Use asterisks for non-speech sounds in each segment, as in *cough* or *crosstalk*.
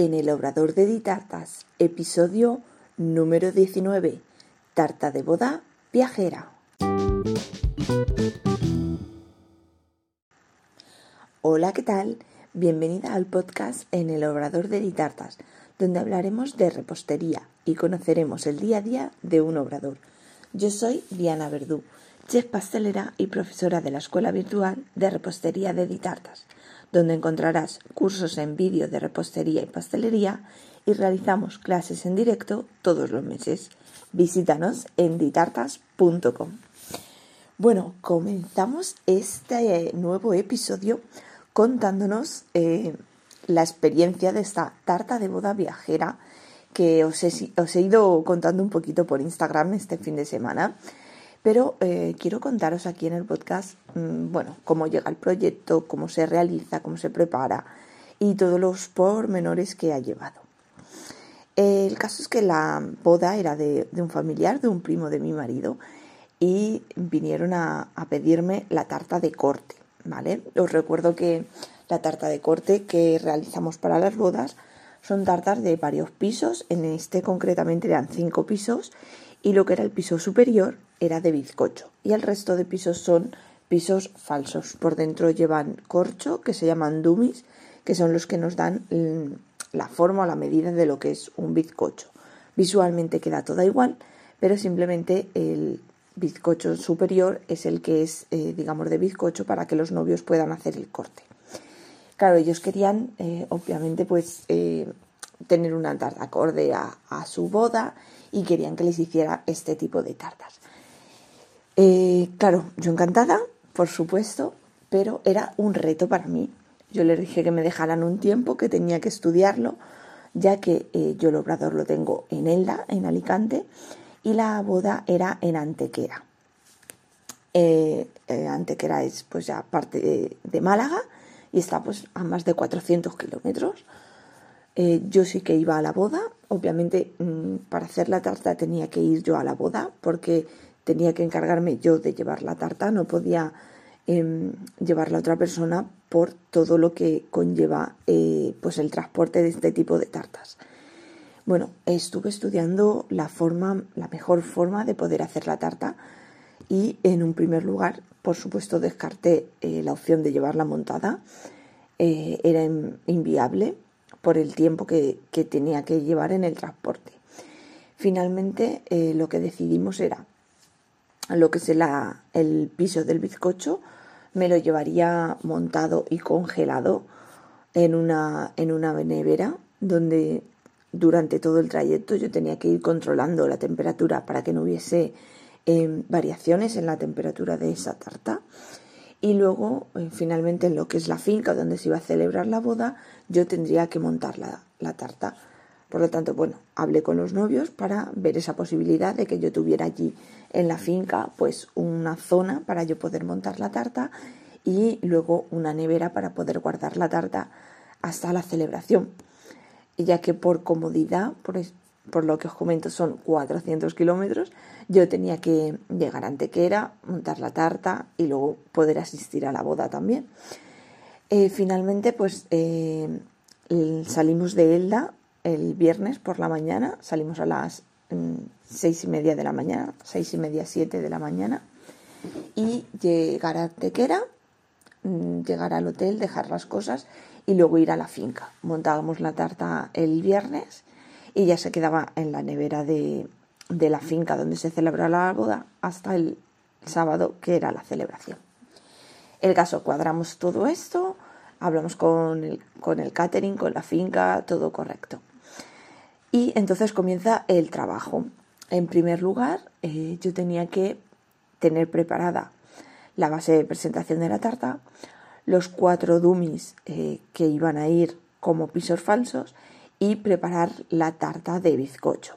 en el Obrador de Ditartas, episodio número 19, Tarta de boda viajera. Hola, ¿qué tal? Bienvenida al podcast en el Obrador de Ditartas, donde hablaremos de repostería y conoceremos el día a día de un obrador. Yo soy Diana Verdú, chef pastelera y profesora de la Escuela Virtual de Repostería de Ditartas donde encontrarás cursos en vídeo de repostería y pastelería y realizamos clases en directo todos los meses. Visítanos en ditartas.com. Bueno, comenzamos este nuevo episodio contándonos eh, la experiencia de esta tarta de boda viajera que os he ido contando un poquito por Instagram este fin de semana. Pero eh, quiero contaros aquí en el podcast, mm, bueno, cómo llega el proyecto, cómo se realiza, cómo se prepara y todos los pormenores que ha llevado. el caso es que la boda era de, un familiar, de un primo de mi marido, y vinieron a, a pedirme la tarta de corte, ¿vale? Os recuerdo que la tarta de corte que realizamos para las bodas son tartas de varios pisos, en este concretamente eran cinco pisos, y lo que era el piso superior era de bizcocho y el resto de pisos son pisos falsos. Por dentro llevan corcho, que se llaman dummies, que son los que nos dan mm, la forma o la medida de lo que es un bizcocho. Visualmente queda toda igual, pero simplemente el bizcocho superior es el que es, eh, digamos, de bizcocho para que los novios puedan hacer el corte. Claro, ellos querían, eh, obviamente, pues eh, tener una tarta acorde a, a su boda y querían que les hiciera este tipo de tartas. Eh, claro, yo encantada, por supuesto, pero era un reto para mí. Yo les dije que me dejaran un tiempo, que tenía que estudiarlo, ya que eh, yo el obrador lo tengo en Elda, en Alicante, y la boda era en Antequera. Eh, Antequera es pues ya parte de, de, Málaga y está pues a más de 400 kilómetros. yo sí que iba a la boda, obviamente mm, para hacer la tarta tenía que ir yo a la boda porque tenía que encargarme yo de llevar la tarta, no podía eh, llevarla otra persona por todo lo que conlleva eh, pues el transporte de este tipo de tartas. Bueno, estuve estudiando la forma, la mejor forma de poder hacer la tarta y en un primer lugar, por supuesto, descarté eh, la opción de llevarla montada. Eh, era inviable por el tiempo que, tenía que llevar en el transporte. Finalmente, lo que decidimos era lo que es el piso del bizcocho, me lo llevaría montado y congelado en una, en una nevera donde durante todo el trayecto yo tenía que ir controlando la temperatura para que no hubiese em, variaciones en la temperatura de esa tarta. Y luego, eh, finalmente, en lo que es la finca donde se iba a celebrar la boda, yo tendría que montar la, la tarta. Por lo tanto, bueno, hablé con los novios para ver esa posibilidad de que yo tuviera allí en la finca pues una zona para yo poder montar la tarta y luego una nevera para poder guardar la tarta hasta la celebración. Ya que por comodidad, por, por lo que os comento, son 400 kilómetros, yo tenía que llegar a Antequera, montar la tarta y luego poder asistir a la boda también. Eh, finalmente, pues eh, salimos de Elda el viernes por la mañana, salimos a las seis y media de la mañana, seis y media, siete de la mañana, y llegar a Tequera, mm, llegar al hotel, dejar las cosas y luego ir a la finca. Montábamos la tarta el viernes y ya se quedaba en la nevera de, de la finca donde se celebra la boda hasta el sábado que era la celebración. El caso, cuadramos todo esto, hablamos con el, con el catering, con la finca, todo correcto. Y entonces comienza el trabajo. En primer lugar, eh, yo tenía que tener preparada la base de presentación de la tarta, los cuatro dummies eh, que iban a ir como pisos falsos y preparar la tarta de bizcocho.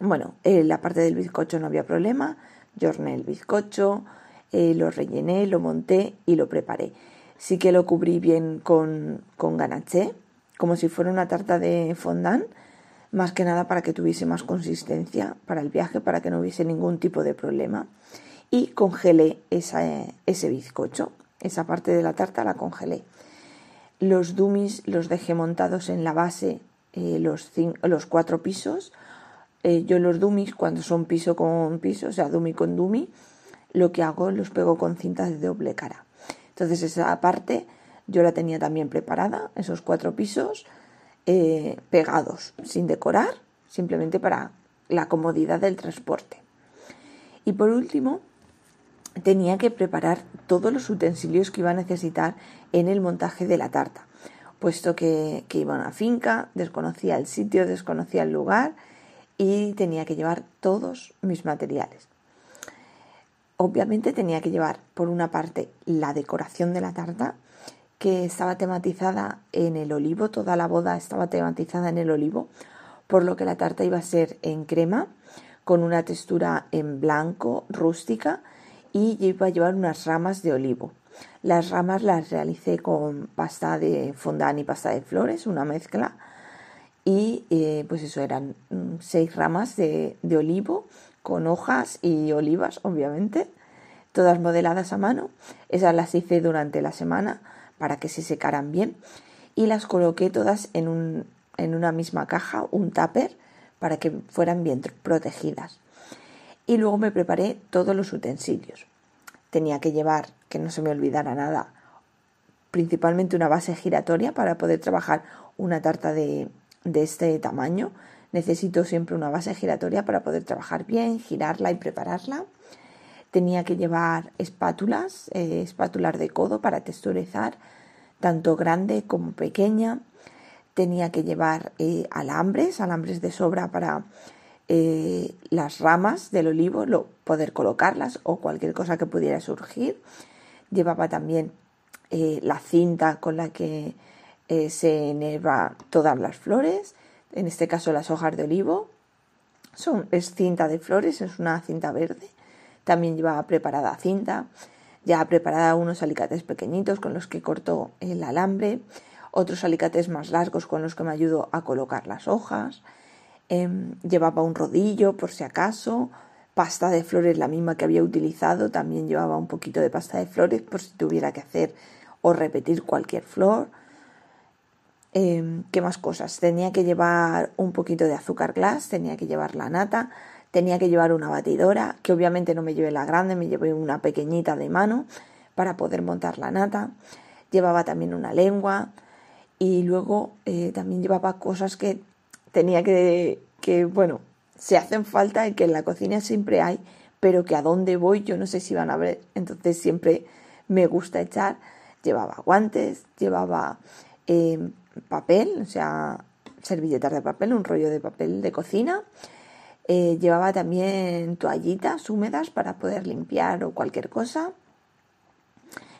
Bueno, en la parte del bizcocho no había problema, yo horneé el bizcocho, eh, lo rellené, lo monté y lo preparé. Sí que lo cubrí bien con, con como si fuera una tarta de fondant, más que nada para que tuviese más consistencia para el viaje, para que no hubiese ningún tipo de problema. Y congelé esa, ese bizcocho, esa parte de la tarta la congelé. Los dummies los dejé montados en la base eh, los, los cuatro pisos. Eh, yo los dummies, cuando son piso con piso, o sea, dummy con dummy, lo que hago los pego con cintas de doble cara. Entonces esa parte yo la tenía también preparada, esos cuatro pisos eh, pegados, sin decorar, simplemente para la comodidad del transporte. Y por último, tenía que preparar todos los utensilios que iba a necesitar en el montaje de la tarta, puesto que, que iba a una finca, desconocía el sitio, desconocía el lugar y tenía que llevar todos mis materiales. Obviamente tenía que llevar por una parte la decoración de la tarta, que estaba tematizada en el olivo, toda la boda estaba tematizada en el olivo, por lo que la tarta iba a ser en crema, con una textura en blanco, rústica, y iba a llevar unas ramas de olivo. Las ramas las realicé con pasta de fondant y pasta de flores, una mezcla, y eh, pues eso eran mm, seis ramas de, de olivo con hojas y olivas, obviamente, todas modeladas a mano. Esas las hice durante la semana para que se secaran bien y las coloqué todas en, un, en una misma caja, un tupper, para que fueran bien protegidas. Y luego me preparé todos los utensilios. Tenía que llevar, que no se me olvidara nada, principalmente una base giratoria para poder trabajar una tarta de, de este tamaño. Necesito siempre una base giratoria para poder trabajar bien, girarla y prepararla. Tenía que llevar espátulas, eh, espátulas de codo para texturizar, tanto grande como pequeña. Tenía que llevar eh, alambres, alambres de sobra para eh, las ramas del olivo, poder colocarlas o cualquier cosa que pudiera surgir. Llevaba también la cinta con la que se enerva todas las flores, en este caso las hojas de olivo. Son, es cinta de flores, es una cinta verde. También llevaba preparada cinta, ya preparada unos alicates pequeñitos con los que corto el alambre, otros alicates más largos con los que me ayudo a colocar las hojas. Em, llevaba un rodillo por si acaso, pasta de flores la misma que había utilizado, también llevaba un poquito de pasta de flores por si tuviera que hacer o repetir cualquier flor. Em, ¿Qué más cosas? Tenía que llevar un poquito de azúcar glass, tenía que llevar la nata, Tenía que llevar una batidora, que obviamente no me llevé la grande, me llevé una pequeñita de mano para poder montar la nata. Llevaba también una lengua y luego eh, también llevaba cosas que tenía que, que, bueno, se hacen falta y que en la cocina siempre hay, pero que a dónde voy yo no sé si van a ver. Entonces siempre me gusta echar. Llevaba guantes, llevaba eh, papel, o sea, servilletas de papel, un rollo de papel de cocina eh, llevaba también toallitas húmedas para poder limpiar o cualquier cosa.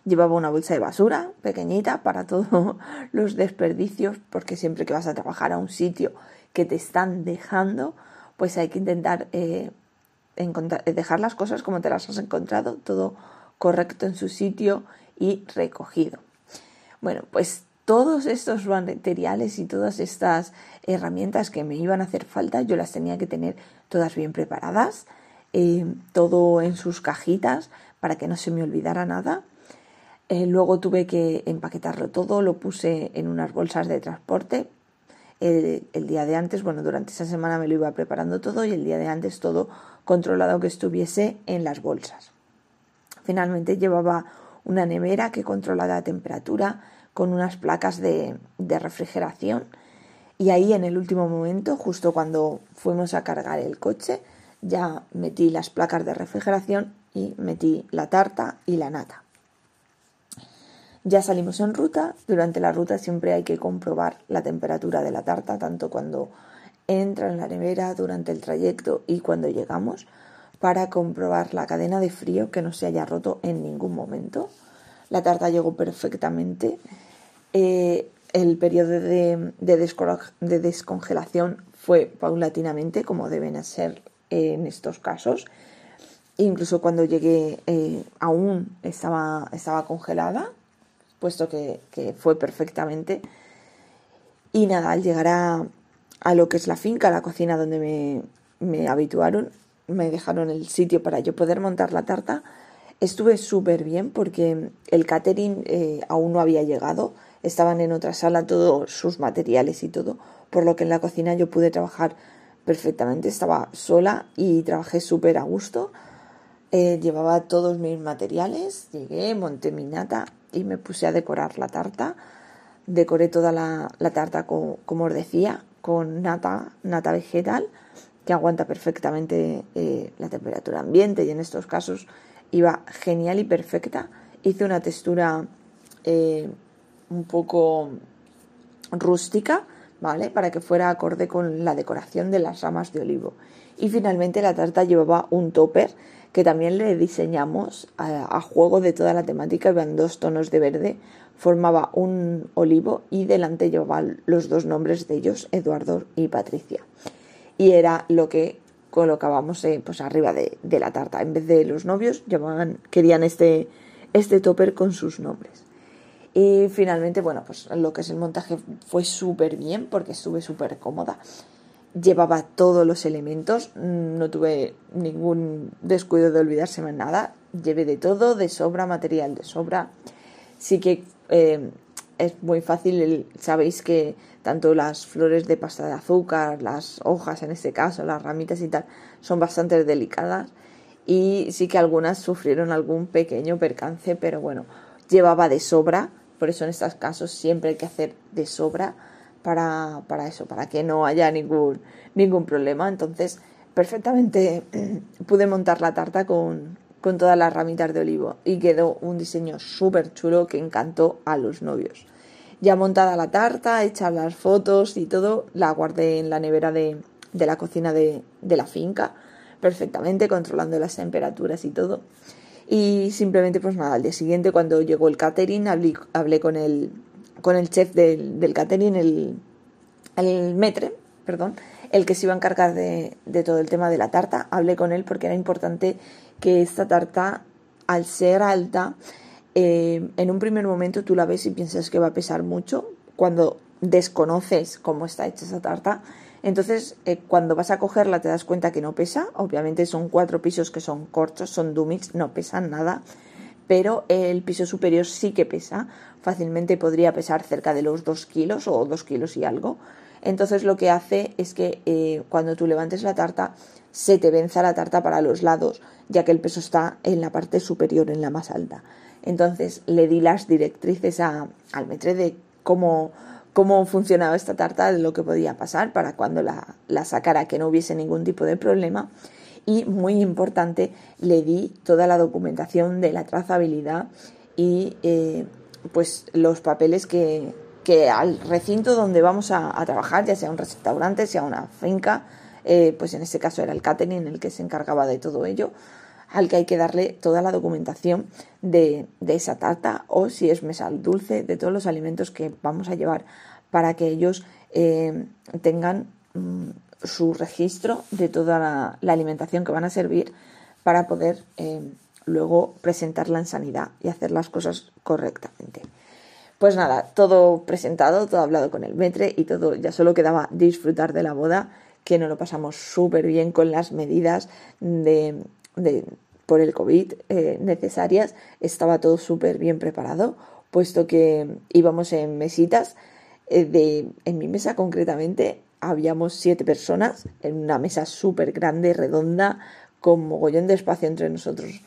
Llevaba una bolsa de basura pequeñita para *laughs* todos los desperdicios, porque siempre que vas a trabajar a un sitio que te están dejando, pues hay que intentar eh, dejar las cosas como te las has encontrado, todo correcto en su sitio y recogido. Bueno, pues todos estos materiales y todas estas herramientas que me iban a hacer falta, yo las tenía que tener todas bien preparadas, eh, todo en sus cajitas para que no se me olvidara nada. Eh, luego tuve que empaquetarlo todo, lo puse en unas bolsas de transporte. El, el, día de antes, bueno, durante esa semana me lo iba preparando todo y el día de antes todo controlado que estuviese en las bolsas. Finalmente llevaba una nevera que controla la temperatura, con unas placas de, refrigeración. Y ahí en el último momento, justo cuando fuimos a cargar el coche, ya metí las placas de refrigeración y metí la tarta y la nata. Ya salimos en ruta. Durante la ruta siempre hay que comprobar la temperatura de la tarta, tanto cuando entra en la nevera, durante el trayecto y cuando llegamos, para comprobar la cadena de frío que no se haya roto en ningún momento. La tarta llegó perfectamente eh, el periodo de, descongelación fue paulatinamente, como deben ser en estos casos. Incluso cuando llegué eh, aún estaba, congelada, puesto que, fue perfectamente. Y nada, al llegar a, lo que es la finca, la cocina donde me habituaron, me dejaron el sitio para yo poder montar la tarta. Estuve súper bien porque el catering eh, aún no había llegado estaban en otra sala todos sus materiales y todo, por lo que en la cocina yo pude trabajar perfectamente, estaba sola y trabajé súper a gusto. Eh, llevaba todos mis materiales, llegué, monté mi nata y me puse a decorar la tarta. Decoré toda la, tarta como os decía, con nata, nata vegetal, que aguanta perfectamente eh, la temperatura ambiente y en estos casos iba genial y perfecta. Hice una textura eh, un poco rústica, ¿vale? Para que fuera acorde con la decoración de las ramas de olivo. Y finalmente la tarta llevaba un topper que también le diseñamos a, juego de toda la temática. Iban dos tonos de verde, formaba un olivo y delante llevaba los dos nombres de ellos, Eduardo y Patricia. Y era lo que colocábamos eh, pues arriba de, la tarta. En vez de los novios, llamaban, querían este, este topper con sus nombres. Y finalmente, bueno, pues lo que es el montaje fue súper bien porque estuve súper cómoda. Llevaba todos los elementos, no tuve ningún descuido de olvidárseme nada. Llevé de todo, de sobra, material de sobra. Sí que eh, es muy fácil, sabéis que tanto las flores de pasta de azúcar, las hojas en este caso, las ramitas y tal, son bastante delicadas y sí que algunas sufrieron algún pequeño percance, pero bueno, llevaba de sobra por eso en estos casos siempre hay que hacer de sobra para, para eso, para que no haya ningún, ningún problema. Entonces, perfectamente *clears throat* pude montar la tarta con, con todas las ramitas de olivo y quedó un diseño súper chulo que encantó a los novios. Ya montada la tarta, hechas las fotos y todo, la guardé en la nevera de, de la cocina de, de la finca perfectamente, controlando las temperaturas y todo. Y simplemente, pues nada, al día siguiente, cuando llegó el catering, hablé, con, el, con el chef del, del catering, el, el metre, perdón, el que se iba a encargar de, de, todo el tema de la tarta. Hablé con él porque era importante que esta tarta, al ser alta, eh, en un primer momento tú la ves y piensas que va a pesar mucho. Cuando desconoces cómo está hecha esa tarta, entonces, eh, cuando vas a cogerla te das cuenta que no pesa. Obviamente son cuatro pisos que son cortos, son dumix, no pesan nada. Pero el piso superior sí que pesa. Fácilmente podría pesar cerca de los dos kilos o dos kilos y algo. Entonces lo que hace es que eh, cuando tú levantes la tarta se te venza la tarta para los lados, ya que el peso está en la parte superior, en la más alta. Entonces le di las directrices al metre de cómo cómo funcionaba esta tarta, de lo que podía pasar para cuando la, la sacara que no hubiese ningún tipo de problema. Y muy importante, le di toda la documentación de la trazabilidad y eh, pues los papeles que, que, al recinto donde vamos a, trabajar, ya sea un restaurante, sea una finca, eh, pues en este caso era el catering el que se encargaba de todo ello, al que hay que darle toda la documentación de, de esa tarta o si es mesal dulce, de todos los alimentos que vamos a llevar para que ellos eh, tengan mm, su registro de toda la, alimentación que van a servir para poder eh, luego presentarla en sanidad y hacer las cosas correctamente. Pues nada, todo presentado, todo hablado con el metre y todo, ya solo quedaba disfrutar de la boda, que nos lo pasamos súper bien con las medidas de, por el COVID eh, necesarias. Estaba todo súper bien preparado, puesto que íbamos en mesitas eh, de, en mi mesa concretamente habíamos siete personas en una mesa súper grande, redonda, con mogollón de espacio entre nosotros.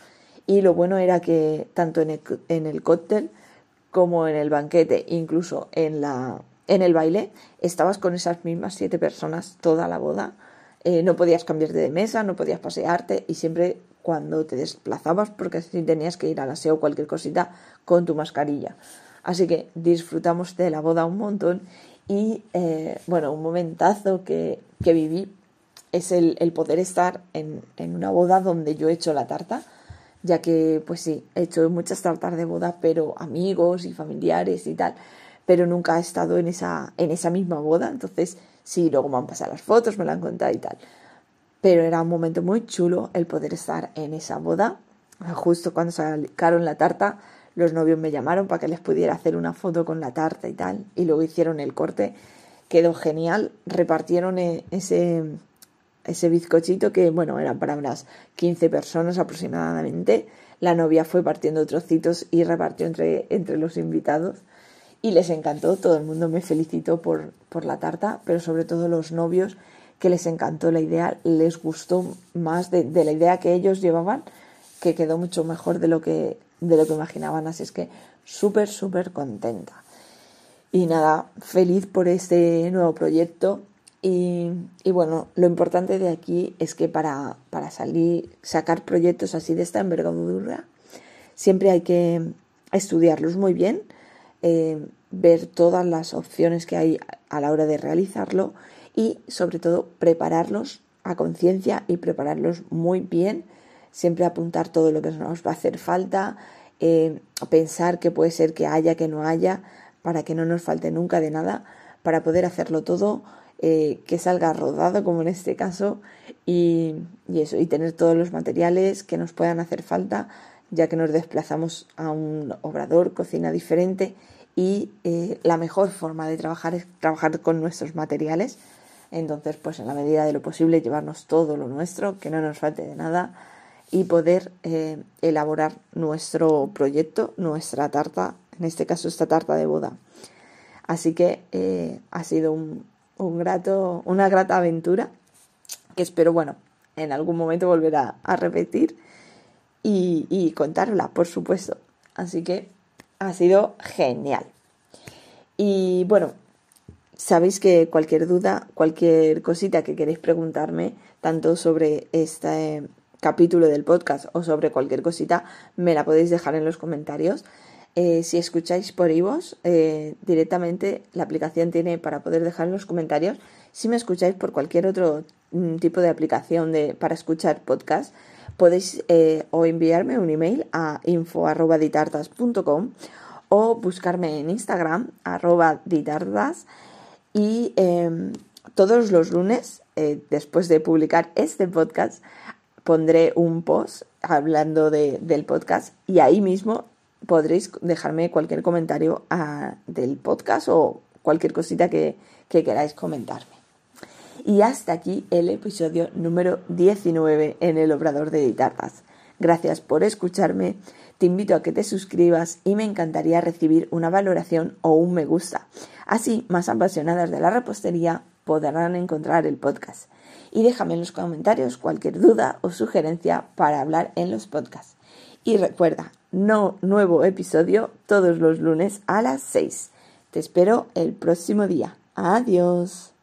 Y lo bueno era que tanto en el, en el cóctel como en el banquete, incluso en, la, en el baile, estabas con esas mismas siete personas toda la boda. Eh, no podías cambiarte de mesa, no podías pasearte y siempre cuando te desplazabas, porque si tenías que ir al aseo o cualquier cosita, con tu mascarilla. Así que disfrutamos de la boda un montón y eh, bueno, un momentazo que, viví es el, poder estar en, una boda donde yo he hecho la tarta, ya que pues sí, he hecho muchas tartas de boda, pero amigos y familiares y tal, pero nunca he estado en esa, en esa misma boda, entonces sí, luego me han pasado las fotos, me la han contado y tal. Pero era un momento muy chulo el poder estar en esa boda, justo cuando sacaron la tarta, los novios me llamaron para que les pudiera hacer una foto con la tarta y tal, y luego hicieron el corte, quedó genial, repartieron e, ese, ese bizcochito que, bueno, eran para unas 15 personas aproximadamente, la novia fue partiendo trocitos y repartió entre, entre los invitados, y les encantó, todo el mundo me felicitó por, por la tarta, pero sobre todo los novios que les encantó la idea, les gustó más de, la idea que ellos llevaban, que quedó mucho mejor de lo que, de lo que imaginaban, así es que súper, súper contenta. Y nada, feliz por este nuevo proyecto. Y, bueno, lo importante de aquí es que para, para salir, sacar proyectos así de esta envergadura, siempre hay que estudiarlos muy bien, eh, ver todas las opciones que hay a la hora de realizarlo y sobre todo prepararlos a conciencia y prepararlos muy bien, siempre apuntar todo lo que nos va a hacer falta, eh, pensar que puede ser que haya, que no haya, para que no nos falte nunca de nada, para poder hacerlo todo, eh, que salga rodado como en este caso y, eso, y tener todos los materiales que nos puedan hacer falta, ya que nos desplazamos a un obrador, cocina diferente y eh, la mejor forma de trabajar es trabajar con nuestros materiales. Entonces, pues en la medida de lo posible llevarnos todo lo nuestro, que no nos falte de nada y poder eh, elaborar nuestro proyecto, nuestra tarta, en este caso esta tarta de boda. Así que ha sido un, un, grato, una grata aventura que espero, bueno, en algún momento volver a, repetir y, y contarla, por supuesto. Así que ha sido genial. Y bueno, sabéis que cualquier duda, cualquier cosita que queréis preguntarme, tanto sobre este capítulo del podcast o sobre cualquier cosita, me la podéis dejar en los comentarios. Eh, si escucháis por iVoox, eh, directamente la aplicación tiene para poder dejar los comentarios. Si me escucháis por cualquier otro mm, tipo de aplicación de, para escuchar podcast, podéis eh, o enviarme un email a info.ditartas.com o buscarme en Instagram, arroba ditardas, y em, todos los lunes, después de publicar este podcast, pondré un post hablando de, del podcast y ahí mismo podréis dejarme cualquier comentario ah, del podcast o cualquier cosita que, que queráis comentarme. Y hasta aquí el episodio número 19 en el Obrador de Editartas. Gracias por escucharme, te invito a que te suscribas y me encantaría recibir una valoración o un me gusta. Así, más apasionadas de la repostería podrán encontrar el podcast y déjame en los comentarios cualquier duda o sugerencia para hablar en los podcasts. Y recuerda, no nuevo episodio todos los lunes a las 6. Te espero el próximo día. Adiós.